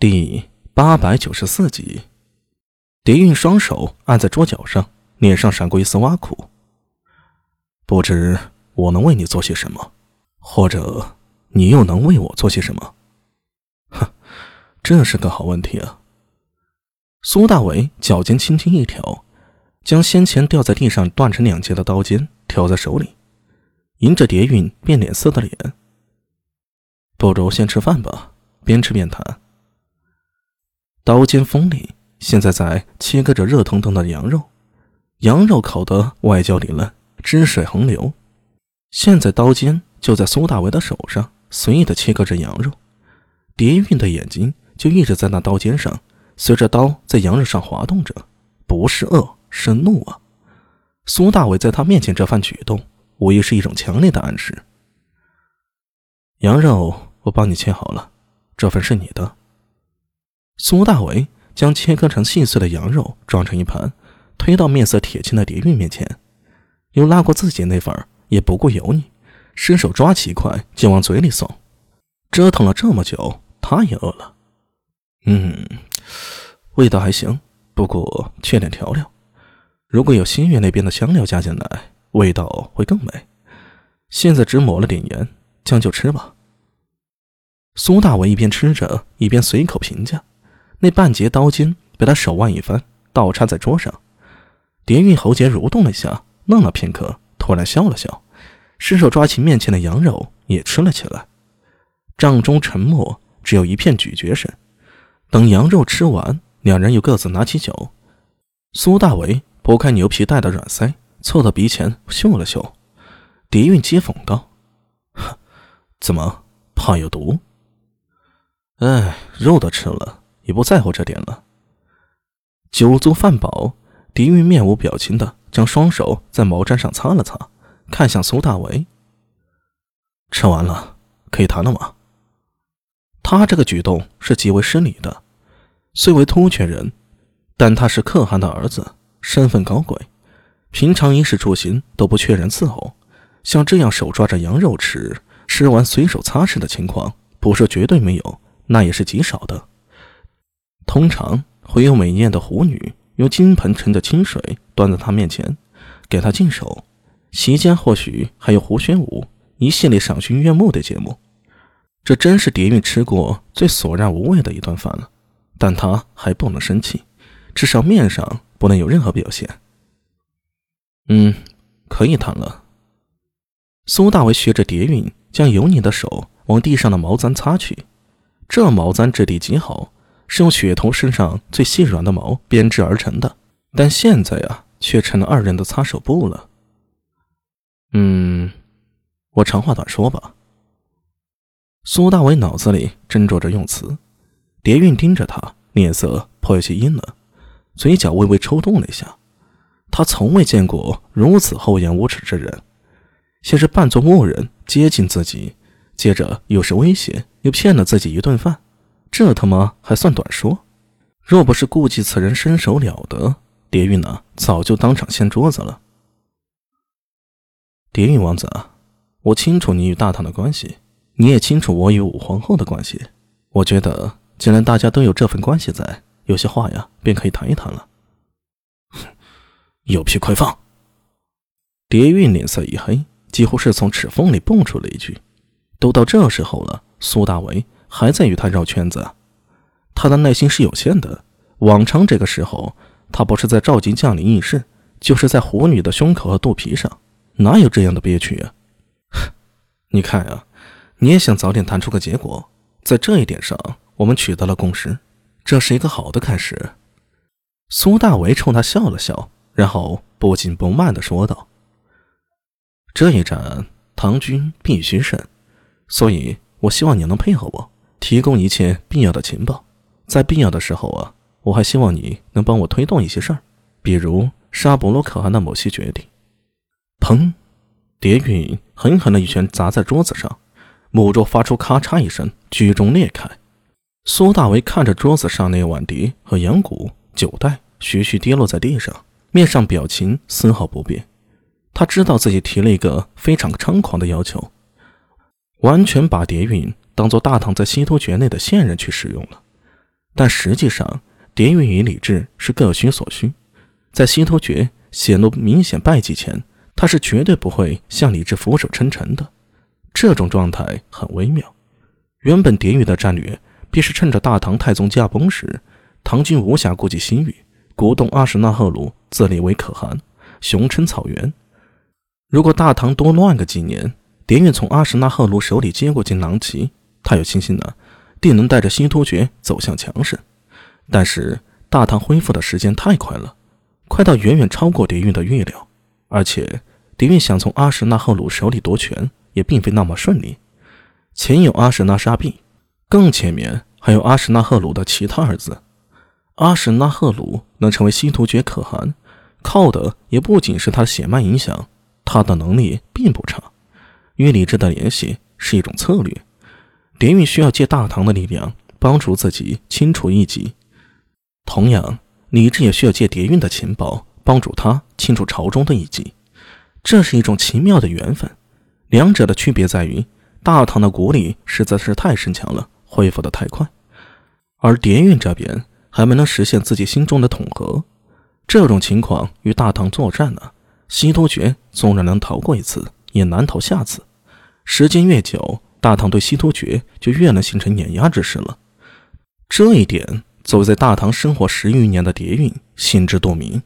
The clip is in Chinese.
第八百九十四集，狄韵双手按在桌角上，脸上闪过一丝挖苦。不知我能为你做些什么，或者你又能为我做些什么？哼，这是个好问题啊！苏大伟脚尖轻轻一挑，将先前掉在地上断成两截的刀尖挑在手里，迎着蝶韵变脸色的脸，不如先吃饭吧，边吃边谈。刀尖锋利，现在在切割着热腾腾的羊肉，羊肉烤得外焦里嫩，汁水横流。现在刀尖就在苏大伟的手上，随意的切割着羊肉。蝶韵的眼睛就一直在那刀尖上，随着刀在羊肉上滑动着，不是饿，是怒啊！苏大伟在他面前这番举动，无疑是一种强烈的暗示。羊肉我帮你切好了，这份是你的。苏大为将切割成细碎的羊肉装成一盘，推到面色铁青的蝶韵面前，又拉过自己那份也不顾油腻，伸手抓起一块就往嘴里送。折腾了这么久，他也饿了。嗯，味道还行，不过缺点调料。如果有新月那边的香料加进来，味道会更美。现在只抹了点盐，将就吃吧。苏大伟一边吃着，一边随口评价。那半截刀尖被他手腕一翻，倒插在桌上。蝶韵喉结蠕动了一下，愣了片刻，突然笑了笑，伸手抓起面前的羊肉也吃了起来。帐中沉默，只有一片咀嚼声。等羊肉吃完，两人又各自拿起酒。苏大为拨开牛皮带的软腮，凑到鼻前嗅了嗅。蝶韵讥讽道：“怎么怕有毒？哎，肉都吃了。”也不在乎这点了。酒足饭饱，狄云面无表情的将双手在毛毡上擦了擦，看向苏大为：“吃完了，可以谈了吗？”他这个举动是极为失礼的。虽为突厥人，但他是可汗的儿子，身份高贵，平常衣食住行都不缺人伺候。像这样手抓着羊肉吃，吃完随手擦拭的情况，不说绝对没有，那也是极少的。通常会有美艳的狐女用金盆盛的清水端在他面前，给他净手。席间或许还有胡旋舞，一系列赏心悦目的节目。这真是蝶韵吃过最索然无味的一顿饭了。但他还不能生气，至少面上不能有任何表现。嗯，可以谈了。苏大为学着蝶韵，将油腻的手往地上的毛毡擦去。这毛毡质地极好。是用雪头身上最细软的毛编织而成的，但现在呀，却成了二人的擦手布了。嗯，我长话短说吧。苏大伟脑子里斟酌着用词，蝶韵盯着他，脸色颇有些阴冷，嘴角微微抽动了一下。他从未见过如此厚颜无耻之人，先是扮作牧人接近自己，接着又是威胁，又骗了自己一顿饭。这他妈还算短说？若不是顾忌此人身手了得，蝶韵呢早就当场掀桌子了。蝶韵王子，我清楚你与大唐的关系，你也清楚我与武皇后的关系。我觉得，既然大家都有这份关系在，有些话呀，便可以谈一谈了。哼有屁快放！蝶韵脸色一黑，几乎是从齿缝里蹦出了一句：“都到这时候了，苏大为。”还在与他绕圈子，他的耐心是有限的。往常这个时候，他不是在召集将领议事，就是在虎女的胸口和肚皮上，哪有这样的憋屈啊？你看啊，你也想早点谈出个结果，在这一点上，我们取得了共识，这是一个好的开始。苏大为冲他笑了笑，然后不紧不慢地说道：“这一战，唐军必须胜，所以我希望你能配合我。”提供一切必要的情报，在必要的时候啊，我还希望你能帮我推动一些事儿，比如杀伯罗可汗的某些决定。砰！蝶韵狠狠的一拳砸在桌子上，木桌发出咔嚓一声，居中裂开。苏大为看着桌子上那碗碟和羊骨、酒袋徐徐跌落在地上，面上表情丝毫不变。他知道自己提了一个非常猖狂的要求，完全把蝶韵。当做大唐在西突厥内的线人去使用了，但实际上，蝶韵与李治是各取所需。在西突厥显露明显败绩前，他是绝对不会向李治俯首称臣的。这种状态很微妙。原本蝶韵的战略便是趁着大唐太宗驾崩时，唐军无暇顾及西域，鼓动阿史那赫鲁自立为可汗，雄称草原。如果大唐多乱个几年，蝶韵从阿史那赫鲁手里接过金狼旗，他有信心呢，定能带着西突厥走向强盛。但是大唐恢复的时间太快了，快到远远超过狄运的预料。而且狄运想从阿史那赫鲁手里夺权，也并非那么顺利。前有阿史那沙毕，更前面还有阿史那赫鲁的其他儿子。阿史那赫鲁能成为西突厥可汗，靠的也不仅是他血脉影响，他的能力并不差。与李治的联系是一种策略。典运需要借大唐的力量帮助自己清除异己，同样，李治也需要借谍运的情报帮助他清除朝中的异己。这是一种奇妙的缘分。两者的区别在于，大唐的国力实在是太深强了，恢复的太快，而谍运这边还没能实现自己心中的统合。这种情况与大唐作战呢，西突厥纵然能逃过一次，也难逃下次。时间越久。大唐对西突厥就越能形成碾压之势了。这一点，作为在大唐生活十余年的蝶韵心知肚明。